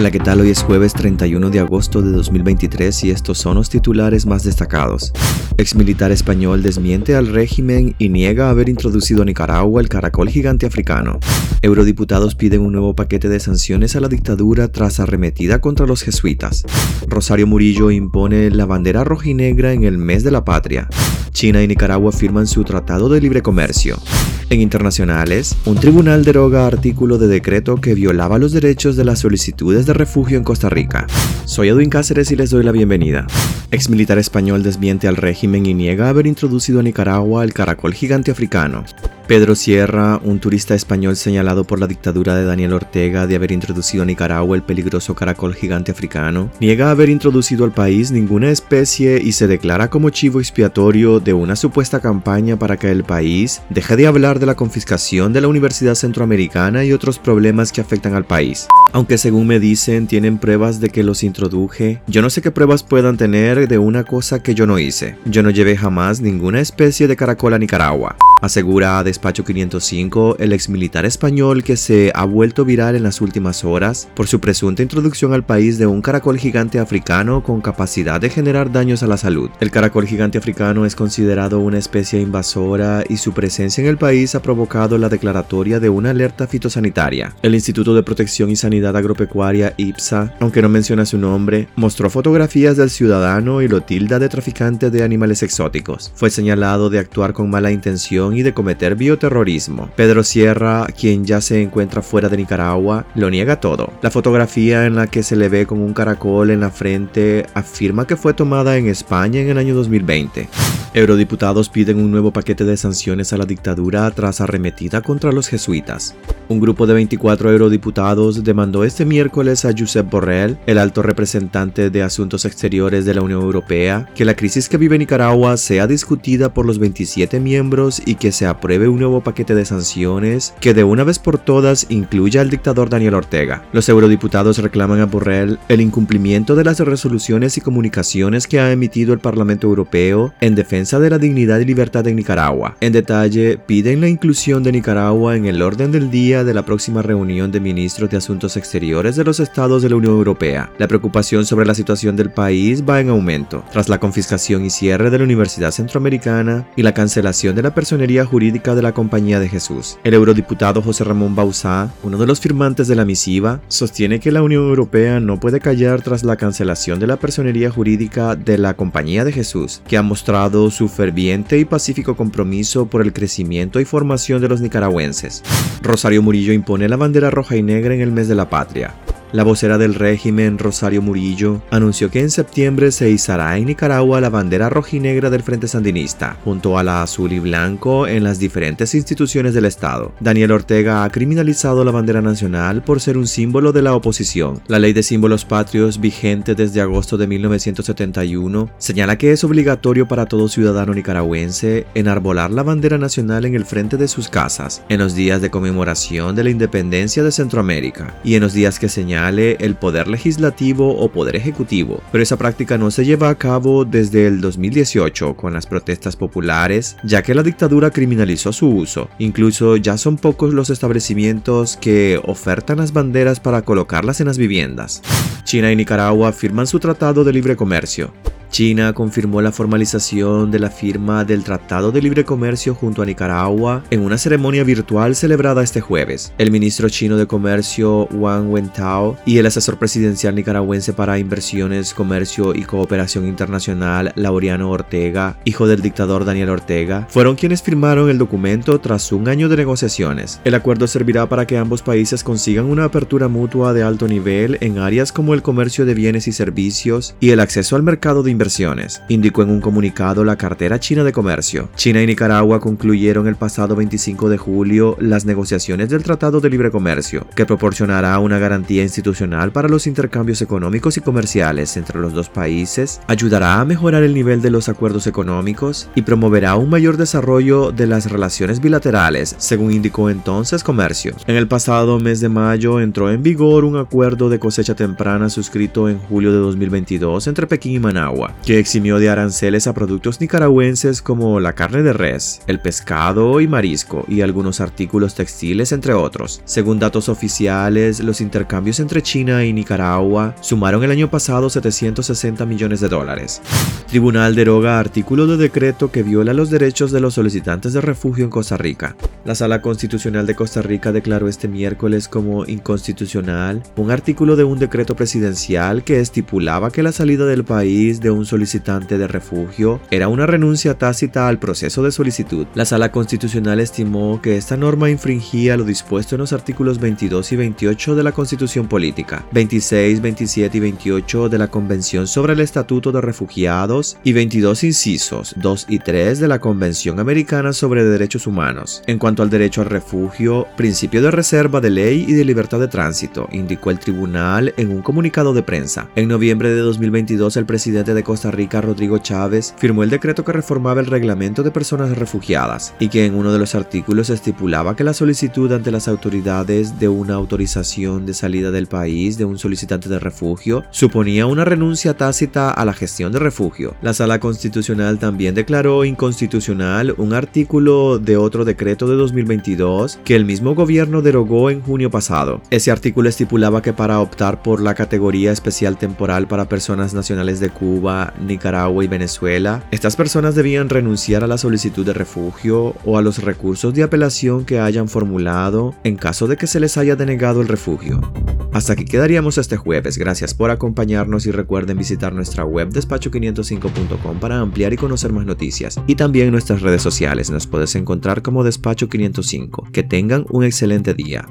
Hola, ¿qué tal? Hoy es jueves 31 de agosto de 2023 y estos son los titulares más destacados. Exmilitar español desmiente al régimen y niega haber introducido a Nicaragua el caracol gigante africano. Eurodiputados piden un nuevo paquete de sanciones a la dictadura tras arremetida contra los jesuitas. Rosario Murillo impone la bandera rojinegra en el mes de la patria. China y Nicaragua firman su tratado de libre comercio. En internacionales, un tribunal deroga artículo de decreto que violaba los derechos de las solicitudes de refugio en Costa Rica. Soy Edwin Cáceres y les doy la bienvenida. Exmilitar español desmiente al régimen y niega haber introducido a Nicaragua el caracol gigante africano. Pedro Sierra, un turista español señalado por la dictadura de Daniel Ortega de haber introducido a Nicaragua el peligroso caracol gigante africano, niega haber introducido al país ninguna especie y se declara como chivo expiatorio de una supuesta campaña para que el país deje de hablar de la confiscación de la Universidad Centroamericana y otros problemas que afectan al país. Aunque según me dicen tienen pruebas de que los introduje, yo no sé qué pruebas puedan tener de una cosa que yo no hice. Yo no llevé jamás ninguna especie de caracol a Nicaragua asegura Despacho 505 el exmilitar español que se ha vuelto viral en las últimas horas por su presunta introducción al país de un caracol gigante africano con capacidad de generar daños a la salud. El caracol gigante africano es considerado una especie invasora y su presencia en el país ha provocado la declaratoria de una alerta fitosanitaria. El Instituto de Protección y Sanidad Agropecuaria IPSA, aunque no menciona su nombre, mostró fotografías del ciudadano y lo tilda de traficante de animales exóticos. Fue señalado de actuar con mala intención y de cometer bioterrorismo. Pedro Sierra, quien ya se encuentra fuera de Nicaragua, lo niega todo. La fotografía en la que se le ve con un caracol en la frente afirma que fue tomada en España en el año 2020. Eurodiputados piden un nuevo paquete de sanciones a la dictadura tras arremetida contra los jesuitas. Un grupo de 24 eurodiputados demandó este miércoles a Josep Borrell, el alto representante de Asuntos Exteriores de la Unión Europea, que la crisis que vive Nicaragua sea discutida por los 27 miembros y que se apruebe un nuevo paquete de sanciones que de una vez por todas incluya al dictador Daniel Ortega. Los eurodiputados reclaman a Borrell el incumplimiento de las resoluciones y comunicaciones que ha emitido el Parlamento Europeo en defensa de la dignidad y libertad de Nicaragua. En detalle, piden la inclusión de Nicaragua en el orden del día de la próxima reunión de ministros de Asuntos Exteriores de los Estados de la Unión Europea. La preocupación sobre la situación del país va en aumento, tras la confiscación y cierre de la Universidad Centroamericana y la cancelación de la personería jurídica de la Compañía de Jesús. El eurodiputado José Ramón Bauzá, uno de los firmantes de la misiva, sostiene que la Unión Europea no puede callar tras la cancelación de la personería jurídica de la Compañía de Jesús, que ha mostrado su ferviente y pacífico compromiso por el crecimiento y formación de los nicaragüenses. Rosario Murillo impone la bandera roja y negra en el mes de la patria. La vocera del régimen, Rosario Murillo, anunció que en septiembre se izará en Nicaragua la bandera rojinegra del Frente Sandinista, junto a la azul y blanco en las diferentes instituciones del Estado. Daniel Ortega ha criminalizado la bandera nacional por ser un símbolo de la oposición. La ley de símbolos patrios, vigente desde agosto de 1971, señala que es obligatorio para todo ciudadano nicaragüense enarbolar la bandera nacional en el frente de sus casas, en los días de conmemoración de la independencia de Centroamérica y en los días que señalan el poder legislativo o poder ejecutivo, pero esa práctica no se lleva a cabo desde el 2018 con las protestas populares, ya que la dictadura criminalizó su uso. Incluso ya son pocos los establecimientos que ofertan las banderas para colocarlas en las viviendas. China y Nicaragua firman su tratado de libre comercio. China confirmó la formalización de la firma del Tratado de Libre Comercio junto a Nicaragua en una ceremonia virtual celebrada este jueves. El ministro chino de Comercio Wang Wentao y el asesor presidencial nicaragüense para Inversiones, Comercio y Cooperación Internacional Laureano Ortega, hijo del dictador Daniel Ortega, fueron quienes firmaron el documento tras un año de negociaciones. El acuerdo servirá para que ambos países consigan una apertura mutua de alto nivel en áreas como el comercio de bienes y servicios y el acceso al mercado de inversiones, indicó en un comunicado la cartera china de comercio. China y Nicaragua concluyeron el pasado 25 de julio las negociaciones del Tratado de Libre Comercio, que proporcionará una garantía institucional para los intercambios económicos y comerciales entre los dos países, ayudará a mejorar el nivel de los acuerdos económicos y promoverá un mayor desarrollo de las relaciones bilaterales, según indicó entonces Comercio. En el pasado mes de mayo entró en vigor un acuerdo de cosecha temprana suscrito en julio de 2022 entre Pekín y Managua Que eximió de aranceles a productos nicaragüenses como la carne de res, el pescado y marisco y algunos artículos textiles entre otros. Según datos oficiales, los intercambios entre China y Nicaragua sumaron el año pasado 760 millones de dólares. Tribunal deroga artículo de decreto que viola los derechos de los solicitantes de refugio en Costa Rica. La Sala Constitucional de Costa Rica declaró este miércoles como inconstitucional un artículo de un decreto presidencial que estipulaba que la salida del país de un solicitante de refugio era una renuncia tácita al proceso de solicitud. La Sala Constitucional estimó que esta norma infringía lo dispuesto en los artículos 22 y 28 de la Constitución Política, 26, 27 y 28 de la Convención sobre el Estatuto de Refugiados y 22 incisos 2 y 3 de la Convención Americana sobre Derechos Humanos. En cuanto al derecho al refugio, principio de reserva de ley y de libertad de tránsito, indicó el tribunal en un comunicado de prensa. En noviembre de 2022, el presidente de Costa Rica, Rodrigo Chávez, firmó el decreto que reformaba el reglamento de personas refugiadas y que en uno de los artículos estipulaba que la solicitud ante las autoridades de una autorización de salida del país de un solicitante de refugio suponía una renuncia tácita a la gestión de refugio. La Sala Constitucional también declaró inconstitucional un artículo de otro decreto de 2022 que el mismo gobierno derogó en junio pasado. Ese artículo estipulaba que para optar por la categoría especial temporal para personas nacionales de Cuba, Nicaragua y Venezuela, estas personas debían renunciar a la solicitud de refugio o a los recursos de apelación que hayan formulado en caso de que se les haya denegado el refugio. Hasta aquí quedaríamos este jueves. Gracias por acompañarnos y recuerden visitar nuestra web despacho505.com para ampliar y conocer más noticias. Y también nuestras redes sociales. Nos puedes encontrar como Despacho 505. Que tengan un excelente día.